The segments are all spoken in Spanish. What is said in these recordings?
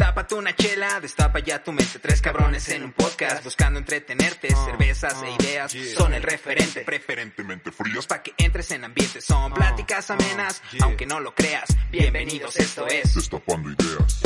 Tápate una chela, destapa ya tu mente. Tres cabrones en un podcast buscando entretenerte. Cervezas e ideas son el referente. Preferentemente frías. Pa' que entres en ambiente. Son pláticas amenas, aunque no lo creas. Bienvenidos, esto es. Destapando ideas.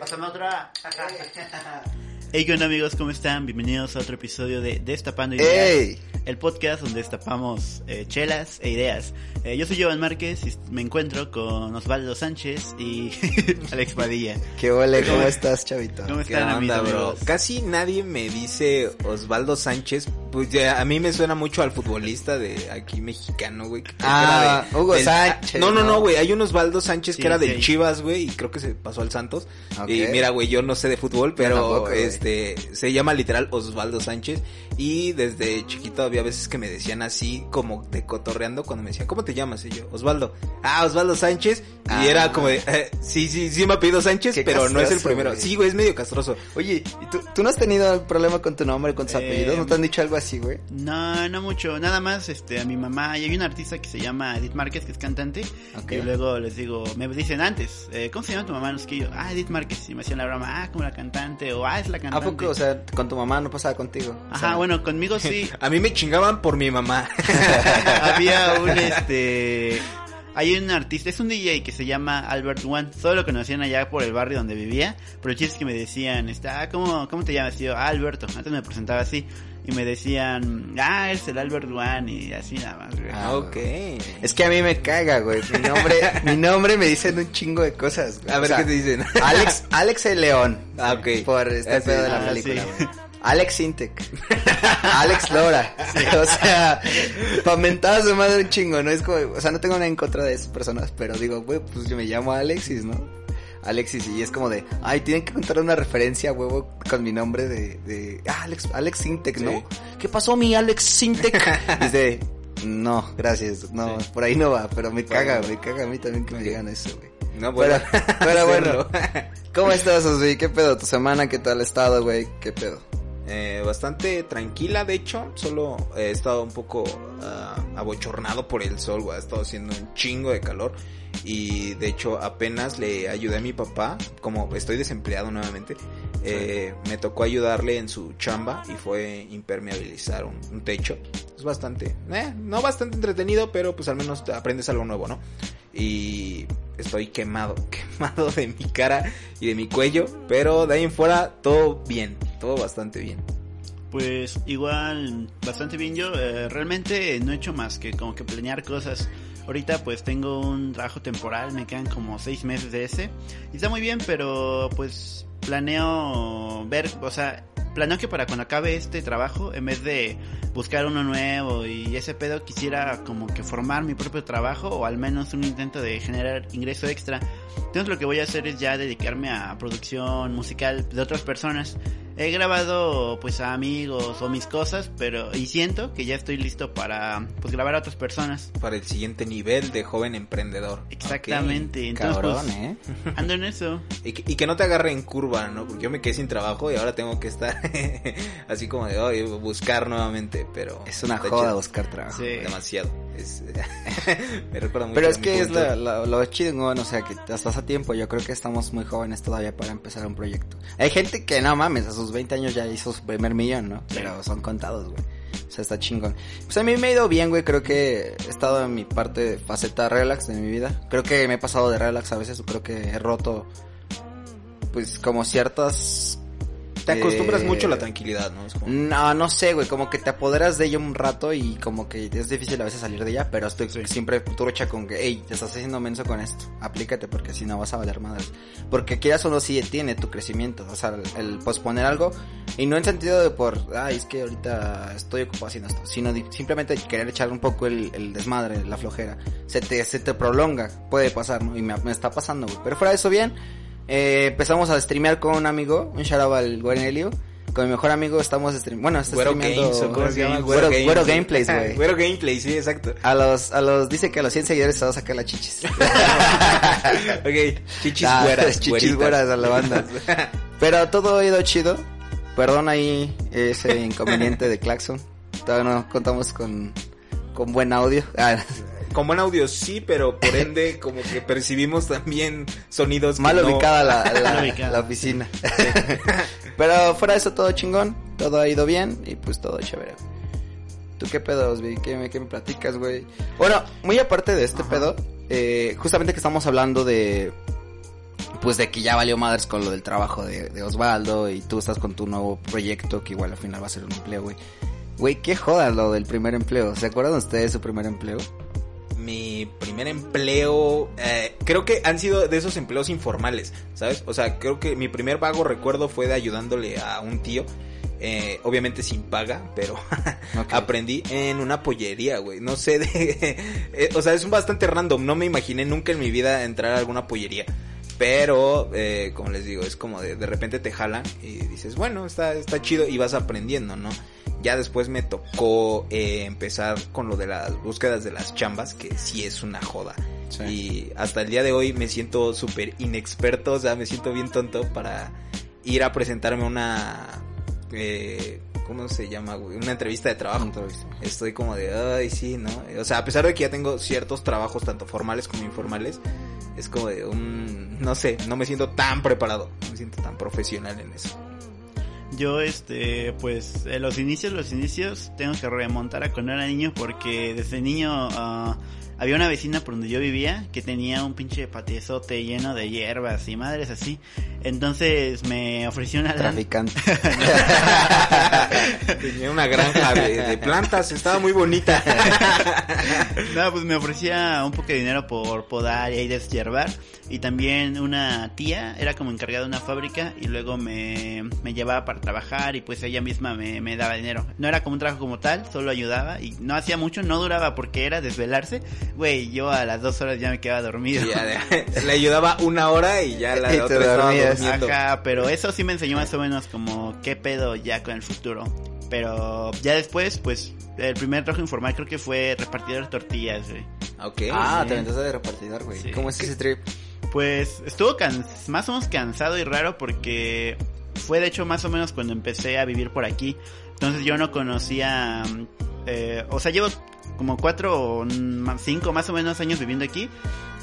Pásame otra. Hey, ¿qué onda amigos? ¿Cómo están? Bienvenidos a otro episodio de Destapando Ideas. ¡Ey! El podcast donde destapamos eh, chelas e ideas. Eh, yo soy Jovan Márquez y me encuentro con Osvaldo Sánchez y Alex Padilla. ¿Qué ole? ¿Cómo estás, chavito? ¿Cómo ¿Qué están onda, amigos? bro? Casi nadie me dice Osvaldo Sánchez. Pues ya, a mí me suena mucho al futbolista de aquí mexicano, güey. que creo que Ah, era de- Hugo del- Sánchez, No, no, ¿no? no, güey. Hay un Osvaldo Sánchez Sí, que era sí. del Chivas, güey, y creo que se pasó al Santos. Y mira, güey, yo no sé de fútbol, pero tampoco, güey. Este se llama literal Osvaldo Sánchez. Y desde chiquito había veces que me decían así, como de cotorreando, cuando me decían, ¿cómo te llamas? Y yo, Osvaldo. Ah, Osvaldo Sánchez. Ah. Y era como de, eh, sí, sí, sí me ha pedido Sánchez, pero no es el primero. güey. Sí, güey, es medio castroso. Oye, ¿y tú, tú no has tenido problema con tu nombre, con tus Eh, apellidos? ¿No te han dicho algo así, güey? No, no mucho. Nada más, este, a mi mamá. Y hay un artista que se llama Edith Márquez, que es cantante. Y luego les digo, me dicen antes, eh, ¿cómo se llama tu mamá? No sé qué. Yo, ah, Edith Márquez. Y me hacían la broma, ah, como la cantante. O ah, es la ¿A cantante. poco? O sea, con tu mamá no pasaba contigo. O Ajá, sea, bueno, conmigo sí. A mí me chingaban por mi mamá. había un este hay un artista, es un DJ que se llama Albert One, solo lo conocían allá por el barrio donde vivía, pero el chiste es que me decían, este, ah, ¿cómo, ¿cómo te llamas? Y yo, ah, Alberto, antes me presentaba así, y me decían, ah, eres el Albert One, y así nada más, güey. Ah, ok. Es que a mí me caga, güey. Mi nombre, mi nombre me dicen un chingo de cosas, güey. A O ver sea, qué te dicen. Alex, Alex el León. Ah, ok. Por este Ah, sí. pedo de la Ah, película, sí. güey. Alex Intec. Alex Lora. O sea, pamentadas de madre un chingo, ¿no? Es como, o sea, no tengo nada en contra de esas personas, pero digo, güey, pues yo me llamo Alexis, ¿no? Alexis, y es como de, ay, tienen que contar una referencia, huevo, con mi nombre de, de, ah, Alex, Alex Intec, ¿no? Sí. ¿Qué pasó, mi Alex Intec? Y es de, no, gracias, no, por ahí no va, pero me caga, me caga a mí también que me digan eso, güey. No, bueno. pero bueno. ¿cómo estás, Osvi? ¿Qué pedo tu semana? ¿Qué tal ha estado, güey? ¿Qué pedo? Eh, bastante tranquila, de hecho. Solo he estado un poco ah, abochornado por el sol. Ha estado haciendo un chingo de calor. Y de hecho, apenas le ayudé a mi papá. Como estoy desempleado nuevamente, eh, me tocó ayudarle en su chamba y fue impermeabilizar un, un techo. Es bastante, eh, no bastante entretenido, pero pues al menos aprendes algo nuevo, ¿no? Y estoy quemado, quemado de mi cara y de mi cuello, pero de ahí en fuera todo bien, todo bastante bien. Pues igual, bastante bien yo, eh, realmente no he hecho más que como que planear cosas. Ahorita pues tengo un trabajo temporal, me quedan como seis meses de ese. Y está muy bien, pero pues planeo ver, o sea, planeo que para cuando acabe este trabajo, en vez de buscar uno nuevo y ese pedo, quisiera como que formar mi propio trabajo o al menos un intento de generar ingreso extra. Entonces lo que voy a hacer es ya dedicarme a producción musical de otras personas. He grabado pues a amigos o mis cosas, pero y siento que ya estoy listo para pues grabar a otras personas. Para el siguiente nivel de joven emprendedor. Exactamente. Entonces Cabrón, pues, ¿eh? ando en eso. Y, que, y que no te agarre en curva, ¿no? Porque yo me quedé sin trabajo y ahora tengo que estar así como de "Ay, buscar nuevamente, pero... Es una joda chido. buscar trabajo. Sí. Demasiado. Es, me recuerda mucho Pero a es que es la, la- lo chingón, o sea, que estás a tiempo. Yo creo que estamos muy jóvenes todavía para empezar un proyecto. Hay gente que, no mames, a sus 20 años ya hizo su primer millón, ¿no? Pero son contados, güey. O sea, está chingón. Pues a mí me ha ido bien, güey. Creo que he estado en mi parte de faceta relax de mi vida. Creo que me he pasado de relax a veces. Creo que he roto, pues, como ciertas... Te acostumbras eh, mucho a la tranquilidad, ¿no? Es como... No, no sé, güey, como que te apoderas de ella un rato y como que es difícil a veces salir de ella, pero estoy siempre trucha con que, hey, te estás haciendo menso con esto, aplícate porque si no vas a valer madres. Porque quieras o no, sí tiene tu crecimiento, o sea, el, el posponer algo, y no en sentido de por, ay, es que ahorita estoy ocupado haciendo esto, sino de- simplemente querer echar un poco el, el desmadre, la flojera, se te, se te prolonga, puede pasar, ¿no? Y me, me está pasando, güey. Pero fuera de eso, bien, eh, empezamos a streamear con un amigo, un shout out al Guarenelio. Con mi mejor amigo estamos stream bueno, está Güero streameando Games, ¿o cómo se llama? Güero, Güero Gameplays, güey. Güero Gameplays, sí, exacto. A los, a los, dice que a los 100 seguidores se va a sacar las chichis. ok, chichis Ah, güeras. chichis güeras a la banda. Pero todo ha ido chido. Perdón ahí ese inconveniente de Claxon. Todavía no contamos con, con buen audio. Ah, Como en audio sí, pero por ende como que percibimos también sonidos que Mal no- ubicada la, la- Mal ubicada. la oficina. Pero fuera de eso, todo chingón. Todo ha ido bien y pues todo chévere. ¿Tú qué pedo, Osvi? ¿Qué me, qué me platicas, güey? Bueno, muy aparte de este pedo, eh, justamente que estamos hablando de... Pues de que ya valió madres con lo del trabajo de, de Osvaldo y tú estás con tu nuevo proyecto que igual al final va a ser un empleo, güey. Güey, qué joda lo del primer empleo. ¿Se acuerdan ustedes de su primer empleo? Mi primer empleo, eh, creo que han sido de esos empleos informales, ¿sabes? O sea, creo que mi primer vago recuerdo fue de ayudándole a un tío, eh, obviamente sin paga, pero aprendí en una pollería, güey. No sé de... eh, o sea, es un bastante random, no me imaginé nunca en mi vida entrar a alguna pollería. Pero, eh, como les digo, es como de, de repente te jalan y dices, bueno, está, está chido y vas aprendiendo, ¿no? Ya después me tocó eh, empezar con lo de las búsquedas de las chambas, que sí es una joda. Sí. Y hasta el día de hoy me siento súper inexperto, o sea, me siento bien tonto para ir a presentarme una... Eh, ¿Cómo se llama, güey? Una entrevista de trabajo. Entrevista. Estoy como de, ay, sí, ¿no? O sea, a pesar de que ya tengo ciertos trabajos, tanto formales como informales, es como de un, no sé, no me siento tan preparado, no me siento tan profesional en eso. Yo, este, pues, en los inicios, los inicios, tengo que remontar a cuando era niño porque desde niño ah, había una vecina por donde yo vivía que tenía un pinche patiezote lleno de hierbas y madres así. Entonces me ofreció una. Traficante. Tenía una granja de, de plantas, estaba muy bonita. No, pues me ofrecía un poco de dinero por podar y ahí deshiervar. Y también una tía era como encargada de una fábrica y luego me, me llevaba para trabajar y pues ella misma me, me daba dinero. No era como un trabajo como tal, solo ayudaba y no hacía mucho, no duraba porque era desvelarse. Güey, yo a las dos horas ya me quedaba dormido. Ya le ayudaba una hora y ya la Y otra estaba durmiendo. Ajá, pero eso sí me enseñó más o menos como qué pedo ya con el futuro. Pero ya después, pues, el primer trabajo informal creo que fue repartidor de tortillas, güey. Ok. Ah, te aventaste de repartidor, güey. Sí. ¿Cómo es ese trip? Pues estuvo can- más o menos cansado y raro porque fue de hecho más o menos cuando empecé a vivir por aquí. Entonces yo no conocía, mm, eh, o sea, llevo como cuatro o cinco más o menos años viviendo aquí.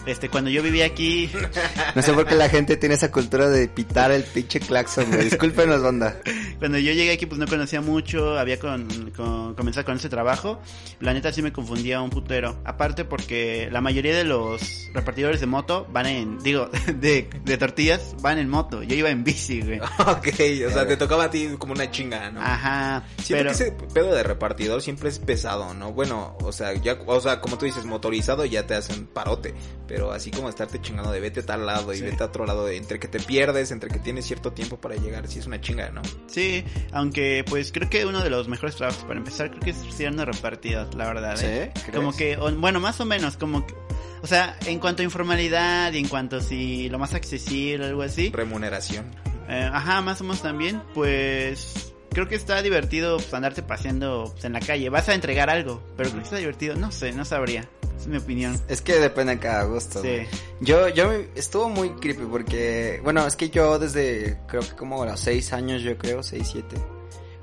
Este, cuando yo vivía aquí, No sé por qué la gente tiene esa cultura de pitar el pinche claxon, güey. Discúlpenos, banda. cuando yo llegué aquí pues no conocía mucho, había con, con- comenzado con ese trabajo. La neta sí me confundía un putero. Aparte porque la mayoría de los repartidores de moto van en, digo, de, de tortillas van en moto. Yo iba en bici, güey. Ok, o sea, te tocaba a ti como una chinga, ¿no? Ajá, Siento pero... que ese pedo de repartidor siempre es pesado, ¿no? Bueno, o sea, ya, o sea, como tú dices, motorizado ya te hacen parote, pero así como estarte chingando de vete a tal lado y vete a otro lado, entre que te pierdes, entre que tienes cierto tiempo para llegar, sí es una chinga, ¿no? Sí, aunque pues creo que uno de los mejores trabajos para empezar creo que es siendo repartido, la verdad. ¿eh? ¿Sí? ¿Crees? Como que, bueno, más o menos, como que, o sea, en cuanto a informalidad y en cuanto a si lo más accesible, algo así. Remuneración. eh, ajá, más o menos también, pues creo que está divertido pues, andarte paseando pues, en la calle. Vas a entregar algo, pero creo que está divertido. No sé, no sabría. Es mi opinión. Es que depende de cada gusto. Sí. Yo, yo me- estuvo muy creepy porque, bueno, es que yo desde creo que como a los seis años, yo creo, seis, siete,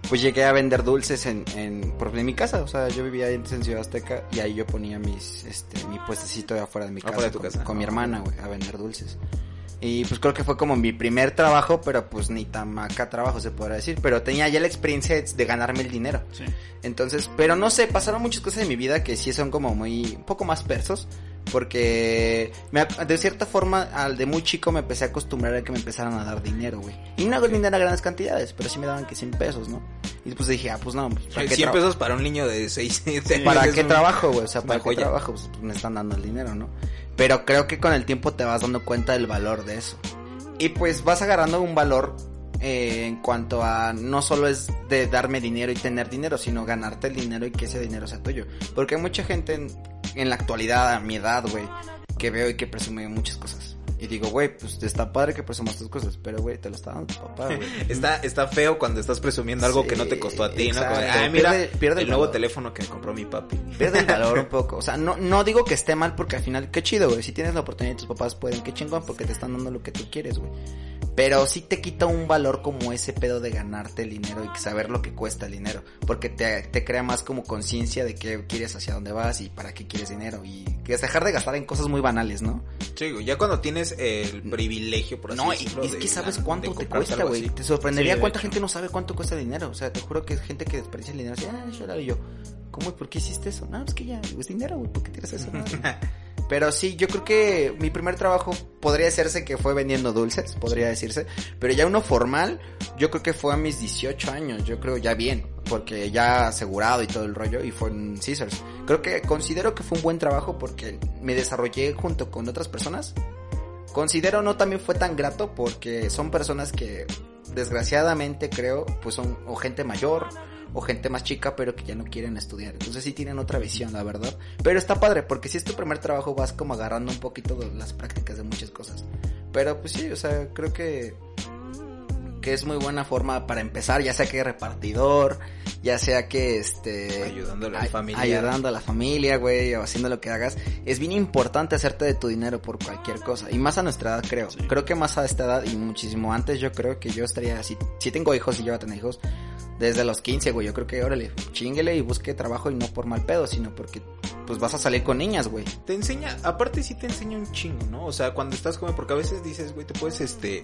pues llegué a vender dulces en, en, por en mi casa, o sea, yo vivía antes en Ciudad Azteca y ahí yo ponía mis, este, mi puestecito de afuera de mi casa, Afuera de tu con, casa. con mi hermana, güey, a vender dulces. Y pues creo que fue como mi primer trabajo, pero pues ni tan maca trabajo se podrá decir, pero tenía ya la experiencia de ganarme el dinero. Sí. Entonces, pero no sé, pasaron muchas cosas en mi vida que sí son como muy, un poco más persos. Porque me de cierta forma, al de muy chico me empecé a acostumbrar a que me empezaran a dar dinero, güey. Y no hago dinero a grandes cantidades, pero sí me daban que 100 pesos, ¿no? Y después dije, ah, pues no, pues, ¿para qué, 100 tra- pesos para un niño de 6 ¿para qué trabajo, güey? O sea, ¿para qué joya. trabajo? Pues, pues, me están dando el dinero, ¿no? Pero creo que con el tiempo te vas dando cuenta del valor de eso. Y pues vas agarrando un valor eh, en cuanto a no solo es de darme dinero y tener dinero, sino ganarte el dinero y que ese dinero sea tuyo. Porque hay mucha gente en, en la actualidad, a mi edad, güey, que veo y que presume muchas cosas. Y digo, güey, pues está padre que presumas tus cosas, pero güey, te lo está dando tu papá, güey. Está, está feo cuando estás presumiendo algo Sí, que no te costó a ti, ¿no? Como. Ay, mira, Pierde- pierde el el nuevo teléfono que me compró mi papi. Pierde el valor un poco. O sea, no, no digo que esté mal porque al final, qué chido, güey. Si tienes la oportunidad, tus papás pueden, qué chingón porque te están dando lo que tú quieres, güey. Pero sí te quita un valor como ese pedo de ganarte el dinero y saber lo que cuesta el dinero. Porque te, te crea más como conciencia de qué quieres, hacia dónde vas y para qué quieres dinero. Y dejar de gastar en cosas muy banales, ¿no? Sí, ya cuando tienes el privilegio, por así No, y, decirlo, y es de que sabes cuánto te cuesta, güey. Te sorprendería Sí, cuánta hecho. gente no sabe cuánto cuesta dinero. O sea, te juro que es gente que desperdicia el dinero así, ah, yo, y yo, ¿cómo por qué hiciste eso? No, es que ya, es dinero, güey, ¿por qué tiras eso? No. Pero sí, yo creo que mi primer trabajo podría hacerse que fue vendiendo dulces, podría decirse. Pero ya uno formal, yo creo que fue a mis 18 años, yo creo ya bien. Porque ya asegurado y todo el rollo, y fue en Caesars. Creo que considero que fue un buen trabajo porque me desarrollé junto con otras personas. Considero no también fue tan grato porque son personas que desgraciadamente creo pues son o gente mayor o gente más chica pero que ya no quieren estudiar. Entonces sí tienen otra visión, la verdad. Pero está padre porque si es tu primer trabajo vas como agarrando un poquito las prácticas de muchas cosas. Pero pues sí, o sea, creo que que es muy buena forma para empezar, ya sea que repartidor, ya sea que este Ayudándole al ay- familiar. ayudando a la familia, güey, o haciendo lo que hagas. Es bien importante hacerte de tu dinero por cualquier cosa. Y más a nuestra edad, creo. Sí. Creo que más a esta edad y muchísimo antes, yo creo que yo estaría así. Si tengo hijos y yo voy a tener hijos, desde los 15, güey. Yo creo que, órale, chinguele y busque trabajo y no por mal pedo, sino porque, pues vas a salir con niñas, güey. Te enseña, aparte sí te enseña un chingo, ¿no? O sea, cuando estás como, porque a veces dices, güey, te puedes, este,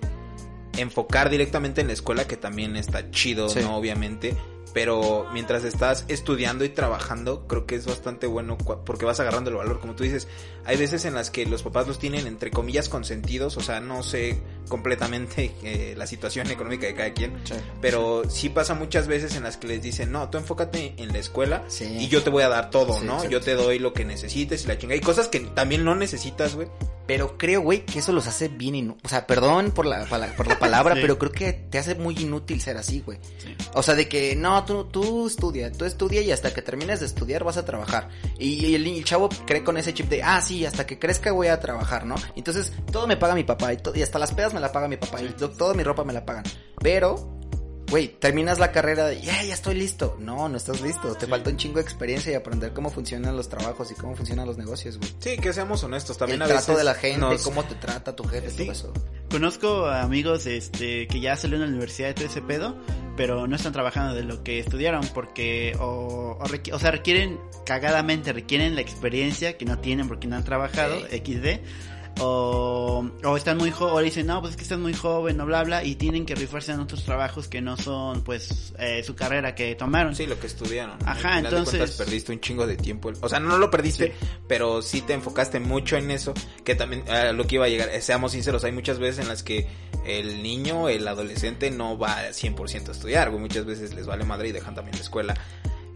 enfocar directamente en la escuela, que también está chido, Sí. ¿no? Obviamente. Pero mientras estás estudiando y trabajando, creo que es bastante bueno cua- porque vas agarrando el valor. Como tú dices, hay veces en las que los papás los tienen entre comillas consentidos, o sea, no sé completamente eh, la situación económica de cada quien, pero sí pasa muchas veces en las que les dicen, no, tú enfócate en la escuela Sí. y yo te voy a dar todo, Sí, ¿no? exacto. Yo te doy lo que necesites y la chingada. Y cosas que también no necesitas, güey. Pero creo, güey, que eso los hace bien inútil. O sea, perdón por la, por la, por la palabra, Sí. pero creo que te hace muy inútil ser así, güey. Sí. O sea, de que, no, tú, tú estudia, tú estudia y hasta que termines de estudiar vas a trabajar. Y, y el, el chavo cree con ese chip de, ah, sí, hasta que crezca voy a trabajar, ¿no? Entonces, todo me paga mi papá y, y hasta las pedas me la paga mi papá y to- toda mi ropa me la pagan. Pero, güey, terminas la carrera y, ya, ya estoy listo. No, no estás listo. Te falta un chingo de experiencia y aprender cómo funcionan los trabajos y cómo funcionan los negocios, güey. Sí, que seamos honestos, también el a trato veces de la gente, nos- cómo te trata tu jefe, Sí. todo eso. Conozco a amigos este que ya salieron de la universidad y todo ese pedo, pero no están trabajando de lo que estudiaron porque o, o, o sea, requieren cagadamente, requieren la experiencia que no tienen porque no han trabajado. XD. O, o están muy jóvenes, o dicen, no, pues es que están muy joven, o bla, bla, y tienen que rifarse en otros trabajos que no son, pues, eh, su carrera que tomaron. Sí, lo que estudiaron. Ajá, Al final de entonces- cuentas perdiste un chingo de tiempo. O sea, no lo perdiste, Sí. pero sí te enfocaste mucho en eso. Que también, a lo que iba a llegar, eh, seamos sinceros, hay muchas veces en las que el niño, el adolescente no va al 100% a estudiar, güey. Muchas veces les vale madre y dejan también la escuela.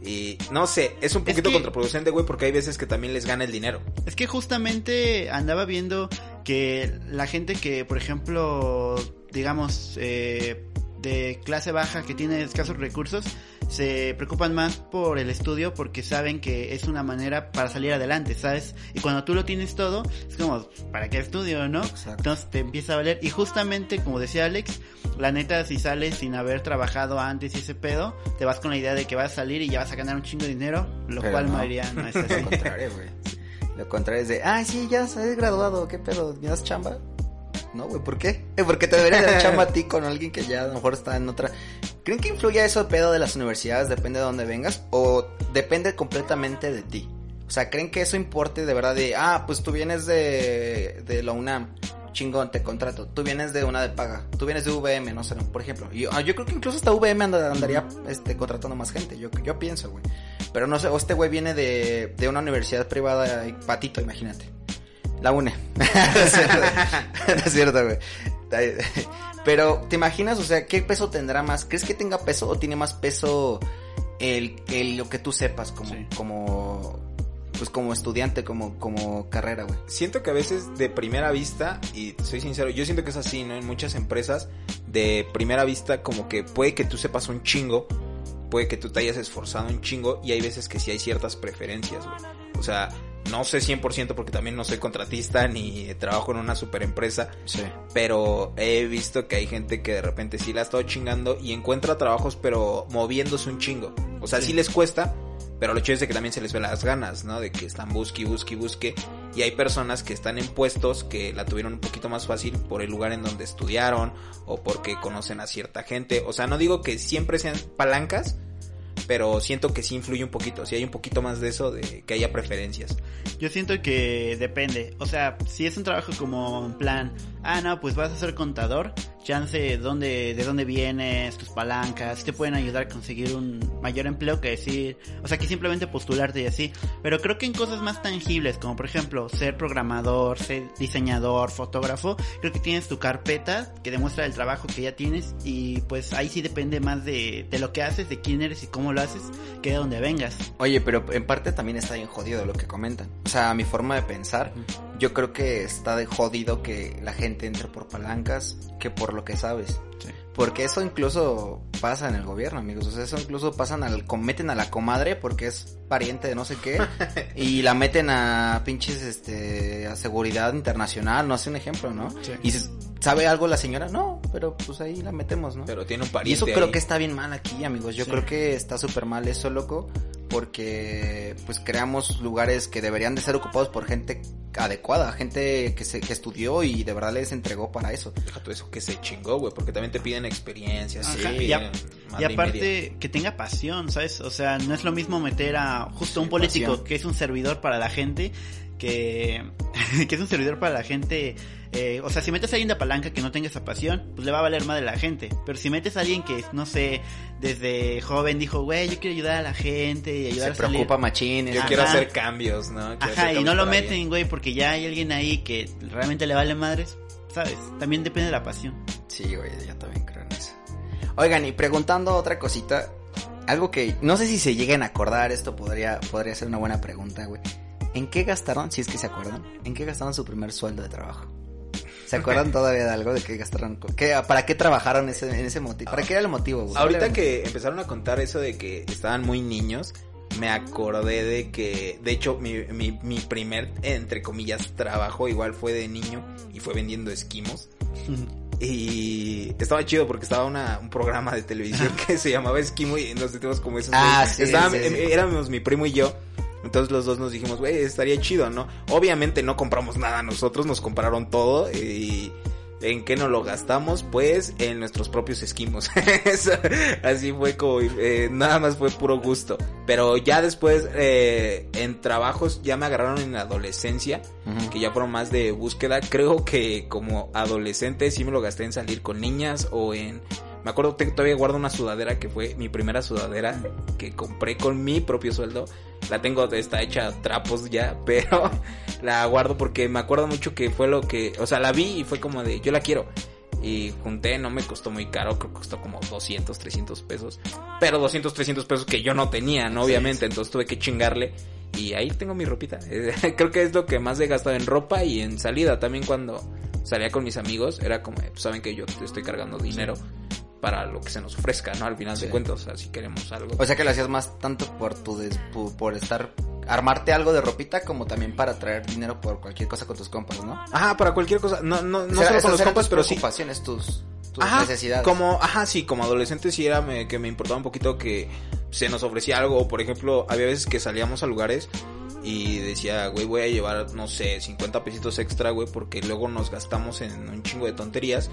Y no sé, es un Es poquito que- contraproducente, güey, porque hay veces que también les gana el dinero. Es que justamente andaba viendo que la gente que, por ejemplo, digamos, eh, de clase baja que tiene escasos recursos, se preocupan más por el estudio porque saben que es una manera para salir adelante, ¿sabes? Y cuando tú lo tienes todo, es como, ¿para qué estudio, no? Exacto. Entonces te empieza a valer. Y justamente, como decía Alex, la neta, si sales sin haber trabajado antes y ese pedo, te vas con la idea de que vas a salir y ya vas a ganar un chingo de dinero, lo Pero cual no. María no es así. Lo contrario, güey. Lo contrario es de, ah, sí, ya has graduado, ¿qué pedo? ¿Me das chamba? No, güey, ¿por qué? Porque te debería dar chamba a ti con alguien que ya a lo mejor está en otra. ¿Creen que influye eso el pedo de las universidades? Depende de dónde vengas. ¿O depende completamente de ti? O sea, ¿creen que eso importe de verdad de, ah, pues tú vienes de, de la UNAM? Chingón, te contrato. Tú vienes de una de paga. Tú vienes de VM, no sé, por ejemplo. Y, ah, yo creo que incluso hasta VM anda- andaría este, contratando más gente. Yo, yo pienso, güey. Pero no sé, o este güey viene de, de una universidad privada, patito, imagínate. La UNE. no es cierto, güey. Pero, ¿te imaginas? O sea, ¿qué peso tendrá más? ¿Crees que tenga peso o tiene más peso el, el lo que tú sepas como, Sí. como, pues como estudiante, como, como carrera, güey? siento que a veces de primera vista, y soy sincero, yo siento que es así, ¿no? En muchas empresas, de primera vista, como que puede que tú sepas un chingo, puede que tú te hayas esforzado un chingo, y hay veces que sí hay ciertas preferencias, güey. O sea, no sé 100% porque también no soy contratista ni trabajo en una super empresa, Sí. pero he visto que hay gente que de repente sí la ha estado chingando y encuentra trabajos, pero moviéndose un chingo. O sea, sí, Sí. les cuesta, pero lo chido es de que también se les ve las ganas, ¿no? De que están busque, busque, busque. y hay personas que están en puestos que la tuvieron un poquito más fácil por el lugar en donde estudiaron o porque conocen a cierta gente. O sea, no digo que siempre sean palancas, pero siento que sí influye un poquito, si hay un poquito más de eso, de que haya preferencias. Yo siento que depende, o sea, si es un trabajo como en plan, ah, no, pues vas a ser contador, chance dónde, de dónde vienes, tus palancas, te pueden ayudar a conseguir un mayor empleo que decir, o sea, que simplemente postularte y así, pero creo que en cosas más tangibles, como por ejemplo ser programador, ser diseñador, fotógrafo, creo que tienes tu carpeta que demuestra el trabajo que ya tienes y pues ahí sí depende más de, de lo que haces, de quién eres y cómo lo haces, que de donde vengas. Oye, pero en parte también está bien jodido lo que comentan. O sea, mi forma de pensar, yo creo que está de jodido que la gente entre por palancas que por lo que sabes. Sí. Porque eso incluso pasa en el gobierno, amigos. O sea, eso incluso pasan al, meten a la comadre porque es pariente de no sé qué. y la meten a pinches, este, a seguridad internacional, no sé un ejemplo, ¿no? Sí. Y dices, ¿sabe algo la señora? No, pero pues ahí la metemos, ¿no? Pero tiene un y pariente eso creo que está bien mal aquí, amigos. Yo Sí. creo que está súper mal eso, loco. Porque pues creamos lugares que deberían de ser ocupados por gente adecuada, gente que se que estudió y de verdad les entregó para eso. Deja todo eso que se chingó, güey, porque también te piden experiencias. Sí, y, a- y media. aparte que tenga pasión, ¿sabes? O sea, no es lo mismo meter a justo un político pasión. que es un servidor para la gente que, que es un servidor para la gente. Eh, o sea, si metes a alguien de palanca que no tenga esa pasión, pues le va a valer más de la gente. Pero si metes a alguien que, no sé, desde joven dijo, güey, yo quiero ayudar a la gente y ayudar Se a salir. preocupa machín. Yo Ajá. quiero hacer cambios, ¿no? Quiero Ajá, y no lo bien. meten, güey, porque ya hay alguien ahí que realmente le vale madres, ¿sabes? También depende de la pasión. Sí, güey, yo también creo en eso. Oigan, y preguntando otra cosita, algo que no sé si se lleguen a acordar, esto podría, podría ser una buena pregunta, güey. ¿En qué gastaron, si es que se acuerdan, en qué gastaron su primer sueldo de trabajo? ¿Se acuerdan todavía de algo de qué gastaron? ¿Qué, ¿Para qué trabajaron ese, en ese motivo? ¿Para qué era el motivo, güey? Ahorita que empezaron a contar eso de que estaban muy niños, me acordé de que, de hecho, mi, mi, mi primer, entre comillas, trabajo igual fue de niño y fue vendiendo esquimos. Y estaba chido porque estaba una, un programa de televisión que se llamaba Esquimo y nos sentimos como esos. Ah, sí, sí, sí. eh, Éramos mi primo y yo. Entonces los dos nos dijimos, güey, estaría chido, ¿no? Obviamente no compramos nada nosotros, nos compraron todo y... ¿En qué nos lo gastamos? Pues en nuestros propios esquimos. Así fue como, eh, nada más fue puro gusto. Pero ya después, eh, en trabajos, ya me agarraron en la adolescencia, que ya fueron más de búsqueda. Creo que como adolescente sí me lo gasté en salir con niñas o en... Me acuerdo que todavía guardo una sudadera que fue mi primera sudadera que compré con mi propio sueldo. La tengo, está hecha trapos ya, pero la guardo porque me acuerdo mucho que fue lo que, o sea, la vi y fue como de, yo la quiero. Y junté, no me costó muy caro, creo que costó como 200, 300 pesos. Pero 200, 300 pesos que yo no tenía, ¿no? Obviamente, entonces tuve que chingarle. Y ahí tengo mi ropita. Creo que es lo que más he gastado en ropa y en salida. También cuando salía con mis amigos, era como, pues, saben que yo te estoy cargando dinero para lo que se nos ofrezca, ¿no? Al final Sí. de cuentas, o sea, si queremos algo. O sea que lo hacías más tanto por tu des- por, por estar armarte algo de ropita como también para traer dinero por cualquier cosa con tus compas, ¿no? Ajá, para cualquier cosa. No, no, no solo con los compas, tus pero sí. preocupaciones, tus, tus Ajá, necesidades. Como, ajá, sí, como adolescente sí era me- que me importaba un poquito que se nos ofrecía algo. Por ejemplo, había veces que salíamos a lugares y decía, güey, voy a llevar, no sé, 50 pesitos extra, güey, porque luego nos gastamos en un chingo de tonterías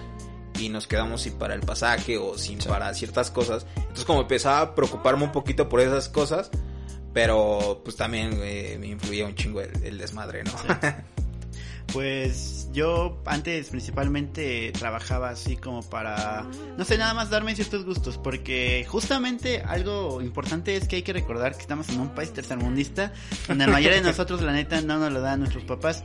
y nos quedamos sin para el pasaje o sin para ciertas cosas. Entonces como empezaba a preocuparme un poquito por esas cosas, pero pues también eh, me influía un chingo el, el desmadre, ¿no? Pues yo antes principalmente trabajaba así como para, no sé, nada más darme ciertos gustos, porque justamente algo importante es que hay que recordar que estamos en un país tercermundista, donde la mayoría de nosotros la neta no nos lo dan nuestros papás.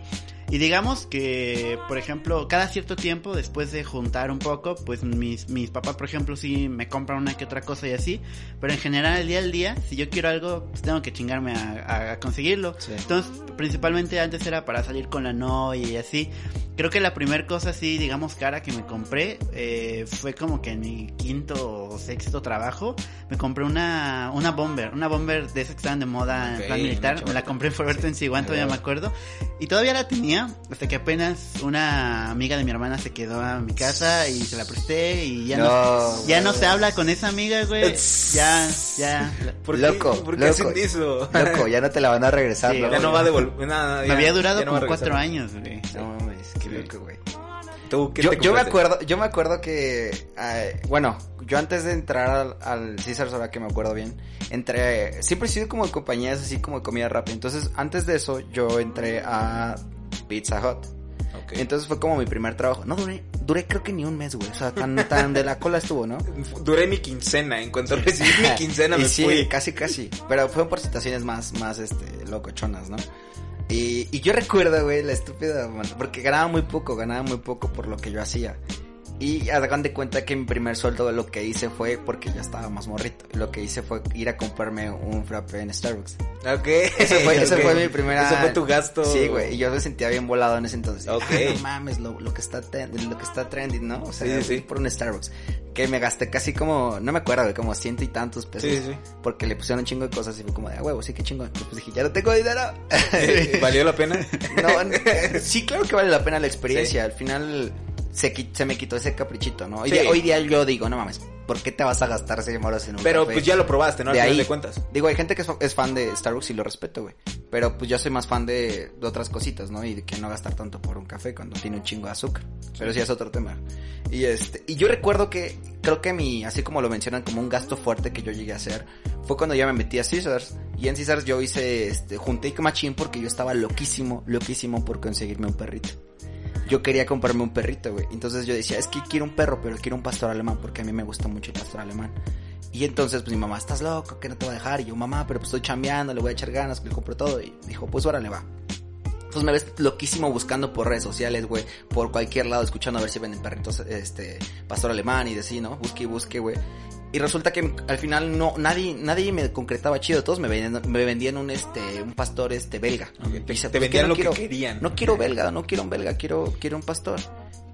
Y digamos que, por ejemplo, cada cierto tiempo, después de juntar un poco, pues mis, mis papás, por ejemplo, sí me compran una que otra cosa y así, pero en general, el día al día, si yo quiero algo, pues tengo que chingarme a, a- conseguirlo. Sí. Entonces, principalmente antes era para salir con la novia y así. Creo que la primera cosa así, digamos, cara que me compré eh, fue como que en mi quinto o sexto trabajo me compré una, una bomber, una bomber de esas que estaban de moda en Ok, plan militar. Me la compré en Forever Sí. 21, todavía Ah, me acuerdo. Y todavía la tenía tenía, hasta que apenas una amiga de mi hermana se quedó a mi casa y se la presté y ya no, No, ya no se habla con esa amiga, güey. Ya, ya. ¿Por qué- Loco, ¿Por qué loco. hacen eso? Loco, ya no te la van a regresar, Sí, ¿no? Ya no va a devolver nada. Me había durado como cuatro años, güey. No mames, qué Sí. loco, güey. ¿Tú qué Yo, te yo me acuerdo, yo me acuerdo que, eh, bueno, yo antes de entrar al, al Caesars, ahora que me acuerdo bien, entré, siempre he sido como de compañías así como de comida rápida, entonces antes de eso yo entré a Pizza Hut, Ok. entonces fue como mi primer trabajo, no duré, duré creo que ni un mes, güey, o sea, tan, tan de la cola estuvo, ¿no? Duré mi quincena. En cuanto recibí mi quincena me sí, fui. casi, casi. Pero fueron por situaciones más, más, este, locochonas, ¿no? Y, y yo recuerdo, güey, la estúpida, porque ganaba muy poco, ganaba muy poco por lo que yo hacía. Y hagan de cuenta que mi primer sueldo lo que hice fue, porque ya estaba más morrito, lo que hice fue ir a comprarme un frappe en Starbucks. Ok. Ese fue, ese fue mi primera... Ese fue tu gasto. Sí, güey, y yo me sentía bien volado en ese entonces. Ok. Ah, no mames, lo, lo que está lo que está trending, ¿no? O sea, Sí, sí, por un Starbucks. Que me gasté casi como, no me acuerdo, güey, como ciento y tantos pesos. Sí, sí. Porque le pusieron un chingo de cosas y fue como de, a huevo, sí, qué chingón. Pues dije, ya no tengo dinero. ¿Valió la pena? no, no, sí, claro que vale la pena la experiencia. Al final se, se me quitó ese caprichito, ¿no? Hoy, Sí. día, hoy día yo digo, no mames, ¿por qué te vas a gastar 100 moros en un Pero café? pues ya lo probaste, ¿no? Al De final ahí. de cuentas. Digo, hay gente que es, es fan de Starbucks y lo respeto, güey. Pero pues yo soy más fan de, de otras cositas, ¿no? Y de que no gastar tanto por un café cuando tiene un chingo de azúcar. Pero sí es otro tema. Y este, y yo recuerdo que creo que mi, así como lo mencionan como un gasto fuerte que yo llegué a hacer, fue cuando ya me metí a Caesars. Y en Caesars yo hice, este, junté machín porque yo estaba loquísimo, loquísimo por conseguirme un perrito. Yo quería comprarme un perrito, güey. Entonces yo decía, es que quiero un perro, pero quiero un pastor alemán porque a mí me gusta mucho el pastor alemán. Y entonces, pues mi mamá, estás loco, que no te va a dejar. Y yo, mamá, pero pues estoy chambeando, le voy a echar ganas, que le compro todo. Y dijo, pues órale, va. Entonces me ves loquísimo buscando por redes sociales, güey, por cualquier lado, escuchando a ver si venden perritos, este, pastor alemán y de ¿no? Busque y busque, güey. Y resulta que al final no, nadie, nadie me concretaba chido, todos me vendían, me vendían un, este, un pastor, este, belga. Ok, Y te- dice, te pues, vendían no lo que quiero- querían. No quiero belga, no quiero un belga, quiero, quiero un pastor.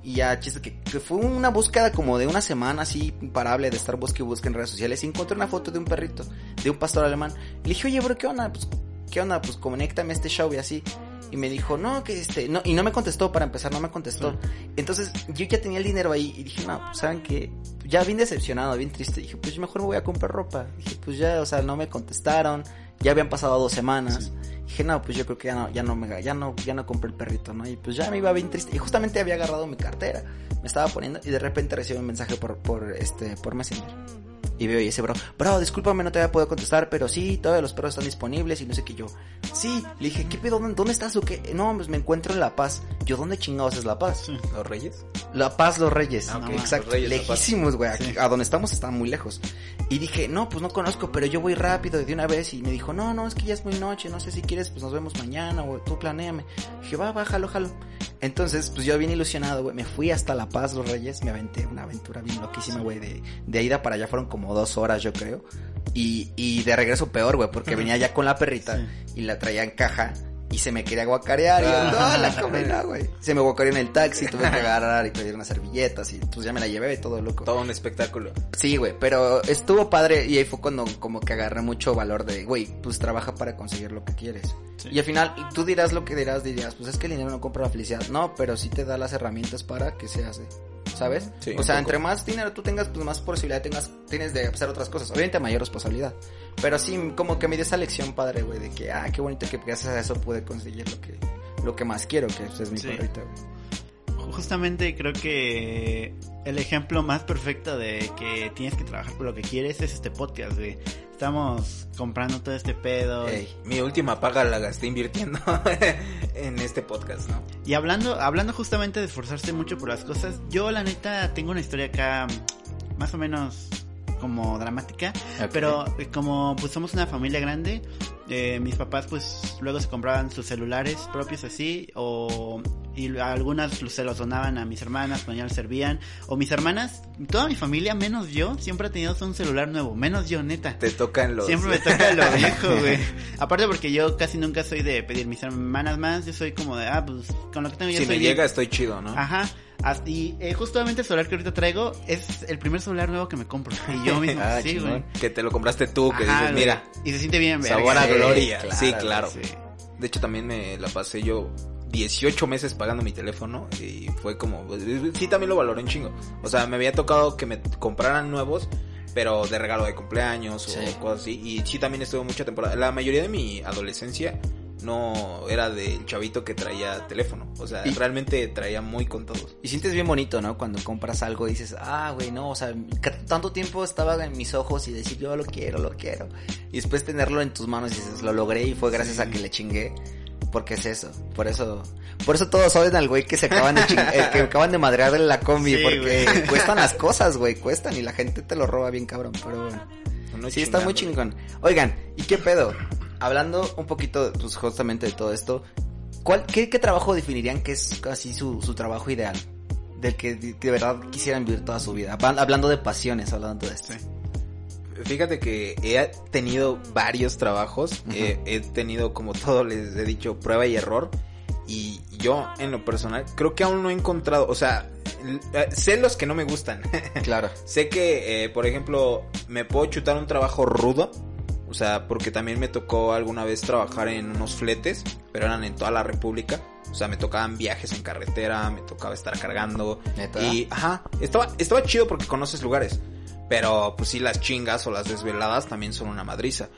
Y ya, chiste, que, que fue una búsqueda como de una semana así imparable de estar busque y busque en redes sociales. Y encontré una foto de un perrito, de un pastor alemán. Y le dije, oye, bro, ¿qué onda? Pues, ¿qué onda? Pues conéctame a este show y así. Y me dijo, no, que este, no, y no me contestó para empezar, no me contestó. Entonces, yo ya tenía el dinero ahí y dije, no, pues, ¿saben qué? Ya bien decepcionado, bien triste. Dije, pues mejor me voy a comprar ropa. Dije, pues ya, o sea, no me contestaron. Ya habían pasado dos semanas. Dije, no, pues yo creo que ya no, ya no me, ya no, ya no compré el perrito, ¿no? Y pues ya me iba bien triste. Y justamente había agarrado mi cartera. Me estaba poniendo y de repente recibo un mensaje por, por, este, por Messenger. Y veo y ese bro, bro, discúlpame, no te había podido contestar, pero sí, todos los perros están disponibles y no sé qué yo. Sí, le dije, ¿qué pedo? ¿Dónde, estás o qué? No, pues me encuentro en La Paz. Yo, ¿dónde chingados es La Paz? ¿Los Reyes? La Paz, Los Reyes. Ah, Exacto. Los Reyes. Lejísimos, güey. Sí. A donde estamos está muy lejos. Y dije, no, pues no conozco, pero yo voy rápido de una vez. Y me dijo, no, no, es que ya es muy noche. No sé si quieres, pues nos vemos mañana o tú planéame. Dije, va, va, jalo, jalo. Entonces, pues yo bien ilusionado, güey. Me fui hasta La Paz, Los Reyes. Me aventé una aventura bien loquísima, güey. De, de ida para allá fueron como dos horas, yo creo. Y, y de regreso peor, güey, porque venía ya con la perrita Sí. y la traía en caja y se me quería guacarear. Y yo, Ah. no, la comida, güey. Se me guacareó en el taxi, tuve que agarrar y pedir unas servilletas y pues ya me la llevé todo loco. Todo un espectáculo. Sí, güey, pero estuvo padre y ahí fue cuando como que agarré mucho valor de, güey, pues trabaja para conseguir lo que quieres. Sí. Y al final, tú dirás lo que dirás, dirías, pues es que el dinero no compra la felicidad. No, pero sí te da las herramientas para que se hace. ¿Sabes? Sí, o sea, entre más dinero tú tengas, pues más posibilidad tengas, tienes de hacer otras cosas. Obviamente mayor responsabilidad. Pero sí, como que me dio esa lección padre, güey, de que, ah, qué bonito que gracias a eso pude conseguir lo que, lo que más quiero, que es mi Sí. perrito, güey. Justamente creo que el ejemplo más perfecto de que tienes que trabajar por lo que quieres es este podcast, güey. Estamos comprando todo este pedo. Ey. Mi última paga la gasté invirtiendo en este podcast, ¿no? Y hablando, hablando justamente de esforzarse mucho por las cosas, yo la neta tengo una historia acá más o menos como dramática, pero eh, como pues somos una familia grande, eh, mis papás pues luego se compraban sus celulares propios así, o y algunas se los donaban a mis hermanas cuando ya les servían, o mis hermanas, toda mi familia menos yo, siempre ha tenido un celular nuevo, menos yo, neta. Te tocan los... Siempre me toca lo viejo, güey. Aparte porque yo casi nunca soy de pedir mis hermanas más, yo soy como de, ah, pues con lo que tengo yo Si me llega estoy chido, ¿no? Ajá. Y eh, justamente el celular que ahorita traigo es el primer celular nuevo que me compro. Y yo mismo, Ah, sí, güey. Que te lo compraste tú, que Ajá, dices, güey. mira, Y se siente bien, verga. sabor a Sí, gloria. claro, sí, claro. Sí. De hecho, también me la pasé yo 18 meses pagando mi teléfono y fue como, sí también lo valoré un chingo. O sea, me había tocado que me compraran nuevos, pero de regalo de cumpleaños o Sí. cosas así. Y sí también estuve mucha temporada. La mayoría de mi adolescencia no era del chavito que traía teléfono. O sea, Y- realmente traía muy con todos. Y sientes bien bonito, ¿no? Cuando compras algo y dices, ah, güey, no, o sea, tanto tiempo estaba en mis ojos y decir, yo lo quiero, lo quiero. Y después tenerlo en tus manos y dices, lo logré y fue gracias a que le chingué. Porque es eso, por eso, por eso todos odian al güey que se acaban de ching- el que acaban de madrear en la combi, Sí, porque güey. cuestan las cosas, güey, cuestan y la gente te lo roba bien cabrón, pero bueno. Sí, está muy chingón. Oigan, ¿y qué pedo? Hablando un poquito, pues justamente de todo esto, ¿cuál, qué, qué trabajo definirían que es casi su, su trabajo ideal? Del que de, de verdad quisieran vivir toda su vida. Hablan- Hablando de pasiones, hablando de esto. Sí. Fíjate que he tenido varios trabajos, eh, he tenido como todo les he dicho prueba y error y yo en lo personal creo que aún no he encontrado, o sea, eh, sé los que no me gustan, Claro. sé que eh, por ejemplo me puedo chutar un trabajo rudo, o sea, porque también me tocó alguna vez trabajar en unos fletes, pero eran en toda la república. O sea, me tocaban viajes en carretera, me tocaba estar cargando. ¿Neta? Y, ajá, estaba, estaba chido porque conoces lugares. Pero, pues sí, las chingas o las desveladas también son una madriza.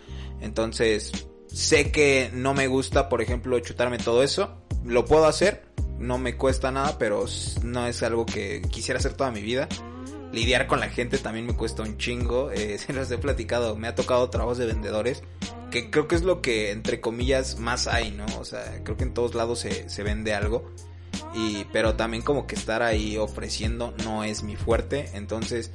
Entonces, sé que no me gusta, por ejemplo, chutarme todo eso. Lo puedo hacer, no me cuesta nada, pero no es algo que quisiera hacer toda mi vida. Lidiar con la gente también me cuesta un chingo. Eh, se los he platicado, me ha tocado trabajos de vendedores. Que creo que es lo que, entre comillas, más hay, ¿no? O sea, creo que en todos lados se, se vende algo. Y, pero también como que estar ahí ofreciendo no es mi fuerte. Entonces,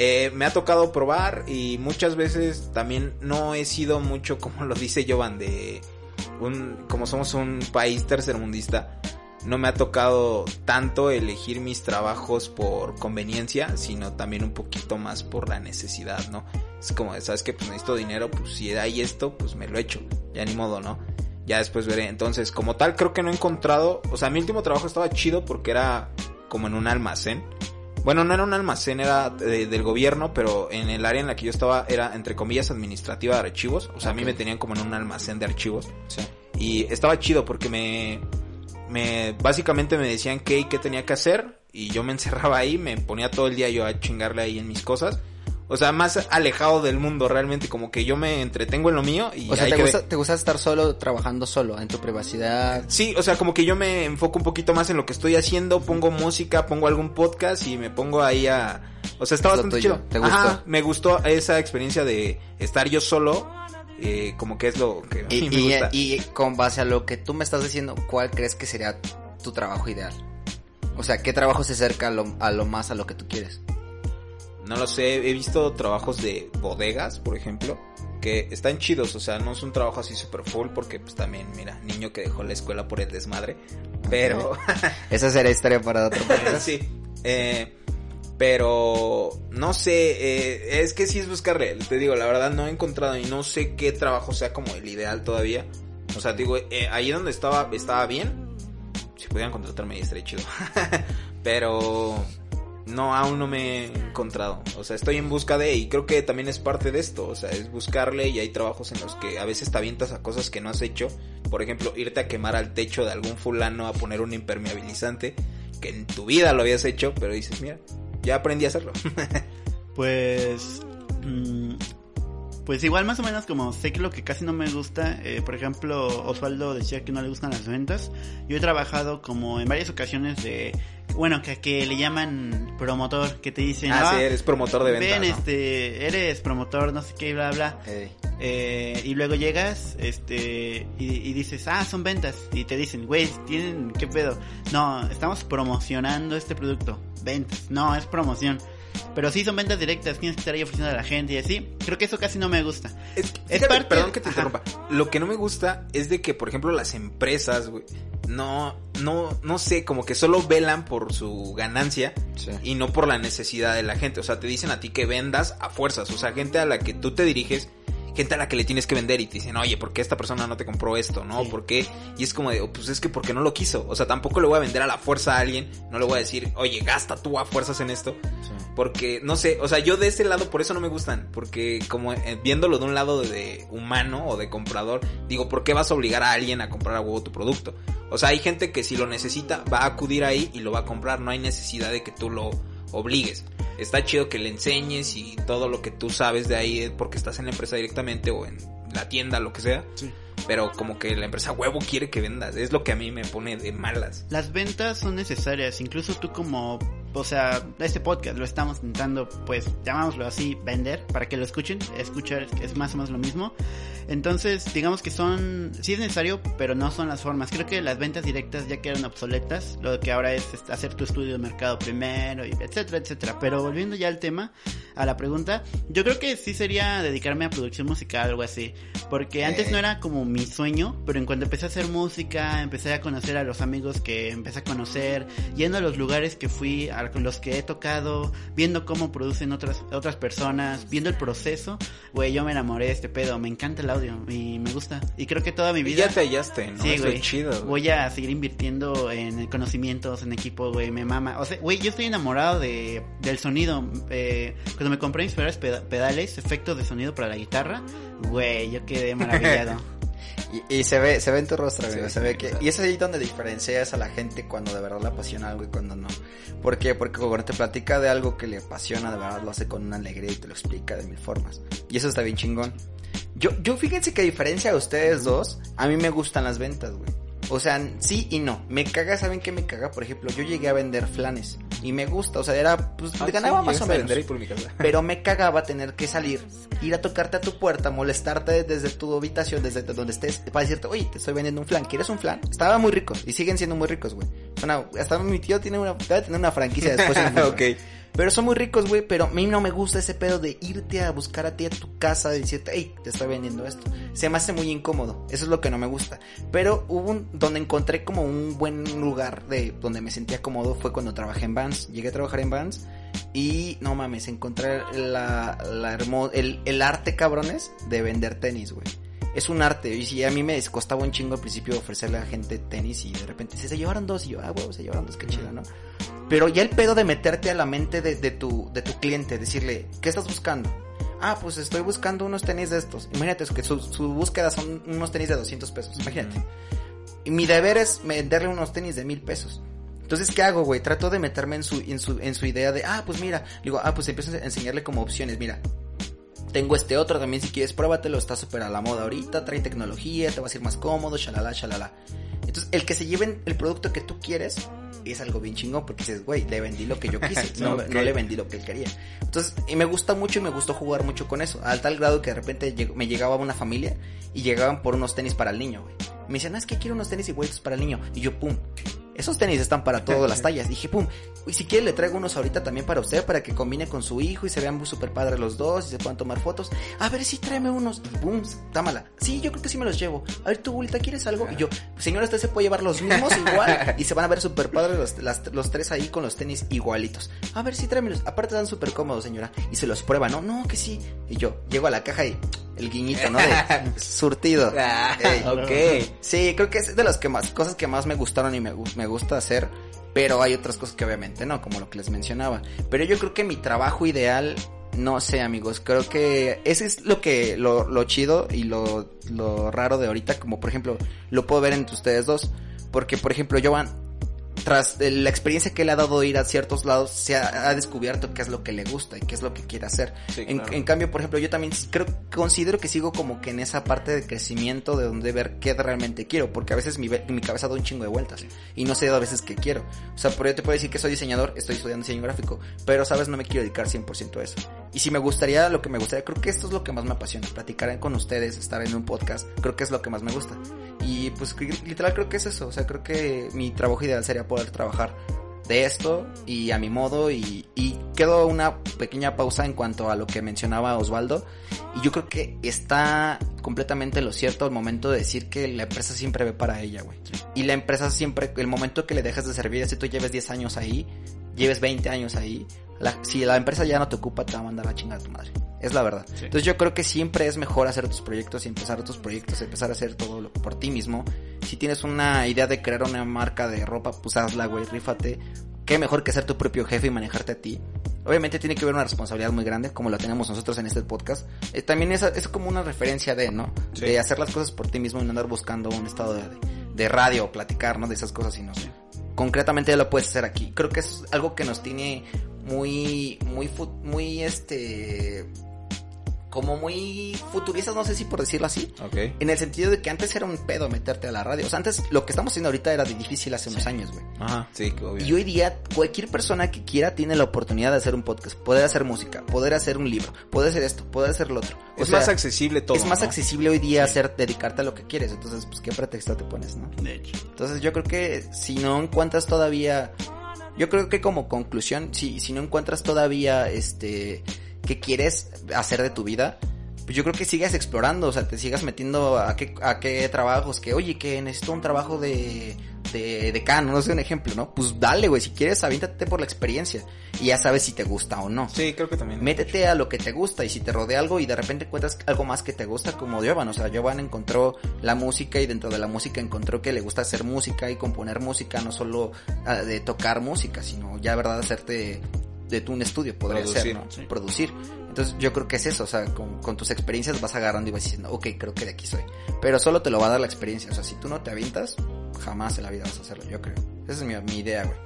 eh, me ha tocado probar y muchas veces también no he sido mucho, como lo dice Jovan, de un, como somos un país tercermundista, no me ha tocado tanto elegir mis trabajos por conveniencia, sino también un poquito más por la necesidad, ¿no? Es como, sabes que pues necesito dinero, pues si hay esto, pues me lo echo, ya ni modo, ¿no? Ya después veré. Entonces, como tal, creo que no he encontrado, o sea, mi último trabajo estaba chido porque era como en un almacén. Bueno, no era un almacén, era de- del gobierno, pero en el área en la que yo estaba era, entre comillas, administrativa de archivos. O sea, a mí me tenían como en un almacén de archivos. Sí. Y estaba chido porque me, me, básicamente me decían qué y qué tenía que hacer. Y yo me encerraba ahí, me ponía todo el día yo a chingarle ahí en mis cosas. O sea, más alejado del mundo realmente, como que yo me entretengo en lo mío y O sea, ¿te gusta, ¿te gusta estar solo, trabajando solo, en tu privacidad? Sí, o sea, como que yo me enfoco un poquito más en lo que estoy haciendo, pongo música, pongo algún podcast y me pongo ahí a... O sea, está Es lo bastante tuyo, chido. ¿te gustó? Ajá, me gustó esa experiencia de estar yo solo, eh, como que es lo que a mí Y, me y, gusta. y con base a lo que tú me estás diciendo, ¿cuál crees que sería tu trabajo ideal? O sea, ¿qué trabajo se acerca a lo, a lo más a lo que tú quieres? No lo sé, he visto trabajos de bodegas, por ejemplo, que están chidos, o sea, no es un trabajo así super full porque pues también, mira, niño que dejó la escuela por el desmadre, pero... Esa sería historia para otro podcast. sí. Eh, pero no sé, eh, es que sí es buscarle. Te digo, la verdad no he encontrado y no sé qué trabajo sea como el ideal todavía. O sea, digo, eh, ahí donde estaba, estaba bien. Si pudieran contratarme ahí estaría chido. pero no, aún no me he encontrado. O sea, estoy en busca de, y creo que también es parte de esto. O sea, es buscarle y hay trabajos en los que a veces te avientas a cosas que no has hecho. Por ejemplo, irte a quemar al techo de algún fulano a poner un impermeabilizante que en tu vida lo habías hecho, pero dices, mira, ya aprendí a hacerlo. Pues. mm, pues igual más o menos como sé que lo que casi no me gusta, eh, por ejemplo, Osvaldo decía que no le gustan las ventas. Yo he trabajado como en varias ocasiones de, bueno, que, que le llaman promotor, que te dicen, ah, "Ah, sí, eres promotor de ventas. ven, ¿no? este, eres promotor, no sé qué, bla, bla. Eh, y luego llegas, este, y, y dices, ah, son ventas. Y te dicen, güey, tienen, ¿qué pedo? No, estamos promocionando este producto. Ventas. No, es promoción. Pero sí son ventas directas, tienes que estar ahí ofreciendo a la gente y así. Creo que eso casi no me gusta. Es, Es fíjate, parte- perdón que te ajá. interrumpa. Lo que no me gusta es de que, por ejemplo, las empresas, güey, no, no, no sé, como que solo velan por su ganancia Sí. y no por la necesidad de la gente. O sea, te dicen a ti que vendas a fuerzas. O sea, gente a la que tú te diriges, gente a la que le tienes que vender y te dicen, oye, ¿por qué esta persona no te compró esto? ¿No? Sí. ¿Por qué? Y es como de, "Oh, pues es que porque no lo quiso. O sea, tampoco le voy a vender a la fuerza a alguien, no le voy a decir, oye, gasta tú a fuerzas en esto. Porque, no sé, o sea, yo de ese lado por eso no me gustan. Porque como eh, viéndolo de un lado de, de humano o de comprador, digo, ¿por qué vas a obligar a alguien a comprar a huevo tu producto? O sea, hay gente que si lo necesita va a acudir ahí y lo va a comprar. No hay necesidad de que tú lo obligues. Está chido que le enseñes y todo lo que tú sabes de ahí es porque estás en la empresa directamente o en la tienda, lo que sea. Sí. Pero como que la empresa huevo quiere que vendas. Es lo que a mí me pone de malas. Las ventas son necesarias, incluso tú como, o sea, este podcast lo estamos intentando, pues, llamámoslo así, vender, para que lo escuchen, escuchar es más o menos lo mismo. Entonces, digamos que son, sí es necesario, pero no son las formas. Creo que las ventas directas ya quedaron obsoletas, lo que ahora es hacer tu estudio de mercado primero, y etcétera, etcétera. Pero volviendo ya al tema, a la pregunta, yo creo que sí sería dedicarme a producción musical, algo así, porque antes no era como mi sueño, pero en cuanto empecé a hacer música, empecé a conocer a los amigos que empecé a conocer, yendo a los lugares que fui, a los que he tocado, viendo cómo producen otras otras personas, viendo el proceso, güey, yo me enamoré de este pedo, me encanta el audio y me gusta. Y creo que toda mi Y vida ya te hallaste, ¿no? Sí, Eso güey. es chido. güey. Voy a seguir invirtiendo en conocimientos, en equipo, güey. Me mama. O sea, güey, yo estoy enamorado de, del sonido. Eh, cuando me compré mis primeros peda- pedales, efectos de sonido para la guitarra, güey, yo quedé maravillado. Y, y se ve, se ve en tu rostro, Sí, güey, se ve que, y es ahí donde diferencias a la gente cuando de verdad le apasiona algo y cuando no. ¿Por qué? Porque cuando te platica de algo que le apasiona, de verdad lo hace con una alegría y te lo explica de mil formas. Y eso está bien chingón. Yo, yo fíjense que a diferencia de ustedes dos, a mí me gustan las ventas, güey. O sea, sí y no. Me caga, ¿saben qué me caga? Por ejemplo, yo llegué a vender flanes y me gusta, o sea, era, pues, Ah, ganaba sí, más o menos. vender ahí por mi casa. Pero me cagaba tener que salir, ir a tocarte a tu puerta, molestarte desde tu habitación, desde donde estés, para decirte, oye, te estoy vendiendo un flan, ¿quieres un flan? Estaban muy ricos y siguen siendo muy ricos, güey. Una- hasta mi tío tiene una, debe tener una franquicia después. ok. Pero son muy ricos, güey, pero a mí no me gusta ese pedo de irte a buscar a ti a tu casa y decirte, hey, te estoy vendiendo esto. Se me hace muy incómodo, eso es lo que no me gusta. Pero hubo un, donde encontré como un buen lugar de donde me sentía cómodo fue cuando trabajé en Vans. Llegué a trabajar en Vans y no mames, encontré la, la hermo- el, el arte cabrones de vender tenis, güey. Es un arte, y si a mí me costaba un chingo al principio ofrecerle a la gente tenis y de repente se, se llevaron dos y yo, ah, huevo, se llevaron dos, qué chido, ¿no? Pero ya el pedo de meterte a la mente de, de tu, de tu cliente, decirle, ¿qué estás buscando? Ah, pues estoy buscando unos tenis de estos. Imagínate que su, su búsqueda son unos tenis de 200 pesos, imagínate. Y mi deber es venderle unos tenis de mil pesos. Entonces, ¿qué hago, güey? Trato de meterme en su, en su, en su idea de, ah, pues mira, digo, ah, pues empiezo a enseñarle como opciones, mira. Tengo este otro también, si quieres, pruébatelo, está súper a la moda ahorita, trae tecnología, te va a ser más cómodo, shalala, shalala. Entonces, el que se lleven el producto que tú quieres es algo bien chingón porque dices, güey, le vendí lo que yo quise, no, no le vendí lo que él quería. Entonces, y me gusta mucho y me gustó jugar mucho con eso, al tal grado que de repente me llegaba una familia y llegaban por unos tenis para el niño, güey. Me decían, ah, es que quiero unos tenis igualitos para el niño. Y yo, pum, esos tenis están para todas las tallas. Dije, pum, y si quiere le traigo unos ahorita también para usted, para que combine con su hijo y se vean súper padres los dos y se puedan tomar fotos. A ver, sí, tráeme unos. Y pum, dámala. Sí, yo creo que sí me los llevo. A ver, tú, Bulita, ¿quieres algo? Y yo, señora, usted se puede llevar los mismos igual y se van a ver súper padres los, las- los tres ahí con los tenis igualitos. A ver, sí, tráemelos. Aparte dan súper cómodos, señora. Y se los prueba, ¿no? No, que sí. Y yo, llego a la caja y el guiñito, ¿no? De surtido. Ah, ok. Sí, creo que es de las que más, cosas que más me gustaron y me, me gusta hacer. Pero hay otras cosas que obviamente no, como lo que les mencionaba. Pero yo creo que mi trabajo ideal, no sé amigos, creo que ese es lo que, lo, chido y lo, lo raro de ahorita, como por ejemplo, lo puedo ver entre ustedes dos. Porque por ejemplo, Jovan, tras eh, la experiencia que le ha dado ir a ciertos lados, se ha, ha descubierto qué es lo que le gusta y qué es lo que quiere hacer. Sí, en, claro. en cambio, por ejemplo, yo también creo, considero que sigo como que en esa parte de crecimiento de donde ver qué realmente quiero, porque a veces mi, mi cabeza da un chingo de vueltas y no sé a veces qué quiero. O sea, por yo te puedo decir que soy diseñador, estoy estudiando diseño gráfico, pero sabes, no me quiero dedicar 100% a eso. Y si me gustaría, lo que me gustaría, creo que esto es lo que más me apasiona, platicar con ustedes, estar en un podcast, creo que es lo que más me gusta. Y pues literal creo que es eso, o sea, creo que mi trabajo ideal sería poder trabajar de esto y a mi modo y, y quedo una pequeña pausa en cuanto a lo que mencionaba Osvaldo y yo creo que está completamente lo cierto al momento de decir que la empresa siempre ve para ella, güey. Y la empresa siempre, el momento que le dejas de servir, si tú lleves 10 años ahí, lleves 20 años ahí, la- si la empresa ya no te ocupa, te va a mandar la chingada a tu madre. Es la verdad. Sí. Entonces yo creo que siempre es mejor hacer tus proyectos y empezar tus proyectos, empezar a hacer todo lo- por ti mismo. Si tienes una idea de crear una marca de ropa, pues hazla, güey, rífate. Qué mejor que ser tu propio jefe y manejarte a ti. Obviamente tiene que haber una responsabilidad muy grande, como la tenemos nosotros en este podcast. Eh, también es, es como una referencia de, ¿no? Sí. De hacer las cosas por ti mismo y no andar buscando un estado de, de radio o platicar, ¿no? De esas cosas, sino concretamente lo puedes hacer aquí. Creo que es algo que nos tiene muy, muy, muy, este, como muy futuristas, no sé si por decirlo así. Ok. En el sentido de que antes era un pedo meterte a la radio. O sea, antes lo que estamos haciendo ahorita era difícil hace unos años, güey. Ajá, sí, obvio. Y hoy día cualquier persona que quiera tiene la oportunidad de hacer un podcast, poder hacer música, poder hacer un libro, poder hacer esto, poder hacer lo otro. O es sea, más accesible todo. es más ¿no? accesible hoy día hacer dedicarte a lo que quieres. Entonces, pues qué pretexto te pones, ¿no? De hecho. Entonces yo creo que si no encuentras todavía, yo creo que como conclusión, si, si no encuentras todavía este qué quieres hacer de tu vida, pues yo creo que sigas explorando, o sea, te sigas metiendo a qué, a qué trabajos, que oye, que necesito un trabajo de, de decano, no sé, un ejemplo, ¿no? Pues dale, güey, si quieres, aviéntate por la experiencia y ya sabes si te gusta o no. Sí, creo que también. Métete a lo que te gusta y si te rodea algo y de repente encuentras algo más que te gusta como Jovan, o sea, Jovan encontró la música y dentro de la música encontró que le gusta hacer música y componer música, no solo ah, de tocar música, sino ya verdad hacerte de tu un estudio, podría Producir, ser, ¿no? sí. Producir. Entonces yo creo que es eso, o sea, con, con tus experiencias vas agarrando y vas diciendo, ok, creo que de aquí soy. Pero solo te lo va a dar la experiencia, o sea, si tú no te avientas, jamás en la vida vas a hacerlo, yo creo. Esa es mi, mi idea, güey.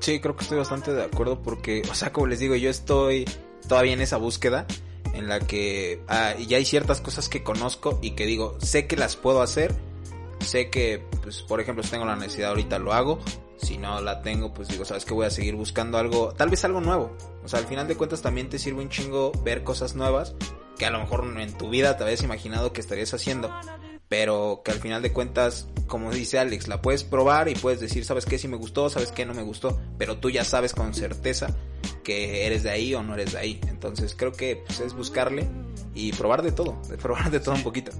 Sí, creo que estoy bastante de acuerdo porque, o sea, como les digo, yo estoy todavía en esa búsqueda en la que ah, ya hay ciertas cosas que conozco y que digo, sé que las puedo hacer, sé que, pues, por ejemplo, si tengo la necesidad ahorita lo hago, si no la tengo, pues digo, sabes que voy a seguir buscando algo, tal vez algo nuevo. O sea, al final de cuentas también te sirve un chingo ver cosas nuevas que a lo mejor en tu vida te habías imaginado que estarías haciendo. Pero que al final de cuentas, como dice Alex, la puedes probar y puedes decir, sabes qué, si me gustó, sabes qué, no me gustó. Pero tú ya sabes con certeza que eres de ahí o no eres de ahí. Entonces creo que pues, es buscarle y probar de todo, probar de todo un poquito.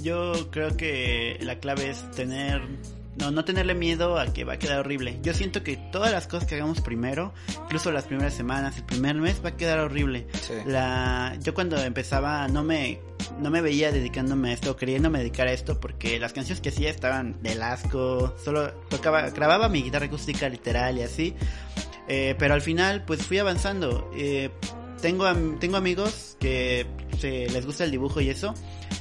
Yo creo que la clave es tener no, no tenerle miedo a que va a quedar horrible. Yo siento que todas las cosas que hagamos primero, incluso las primeras semanas, el primer mes, va a quedar horrible. Sí. La, yo cuando empezaba no me, no me veía dedicándome a esto, queriéndome dedicar a esto, porque las canciones que hacía estaban del asco, solo tocaba, grababa mi guitarra acústica literal y así. Eh, pero al final, pues fui avanzando. Eh, tengo, tengo amigos que se les gusta el dibujo y eso.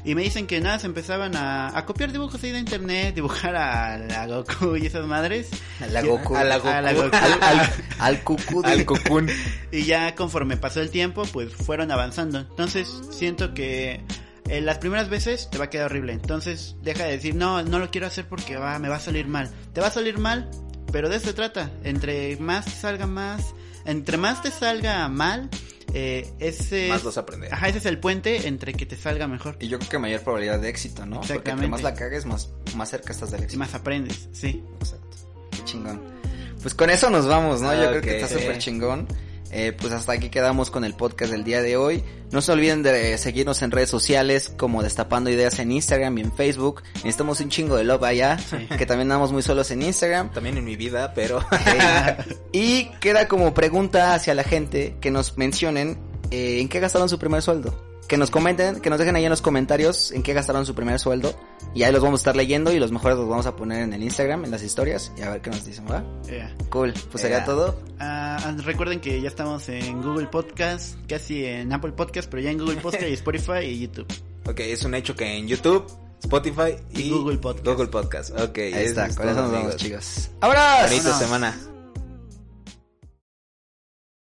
Y me dicen que nada, se empezaban a, a copiar dibujos ahí de internet, dibujar a la Goku y esas madres. A la Goku. A la Goku. A la Goku. Al, al, al cucú de- Al cocoon. Y ya conforme pasó el tiempo, pues fueron avanzando. Entonces siento que eh, las primeras veces te va a quedar horrible. Entonces deja de decir, no, no lo quiero hacer porque va, me va a salir mal. Te va a salir mal, pero de eso se trata. Entre más te salga más, entre más te salga mal, eh, ese Más a aprender. Ajá, ese es el puente entre que te salga mejor. Y yo creo que mayor probabilidad de éxito, ¿no? Porque entre Exactamente. más la cagues, más, más cerca estás del Y éxito. más aprendes, sí. Exacto. Qué chingón. Pues con eso nos vamos, ¿no? Yo creo que está súper chingón. Eh, pues hasta aquí quedamos con el podcast del día de hoy. No se olviden de seguirnos en redes sociales como Destapando Ideas en Instagram y en Facebook. Necesitamos un chingo de love allá, que también andamos muy solos en Instagram. También en mi vida, pero... Y queda como pregunta hacia la gente que nos mencionen eh, en qué gastaron su primer sueldo. Que nos comenten, que nos dejen ahí en los comentarios en qué gastaron su primer sueldo. Y ahí los vamos a estar leyendo y los mejores los vamos a poner en el Instagram, en las historias. Y a ver qué nos dicen, ¿va? Cool. Pues sería Ya. todo. ah, recuerden que ya estamos en Google Podcast, casi en Apple Podcast, pero ya en Google Podcast y Spotify y YouTube. ok, es un hecho que en YouTube, Spotify y, Y Google Podcast. Google Podcast. Ok, Ahí es- está. es Con eso nos amigos. chicos. ¡Vámonos! Bonita semana.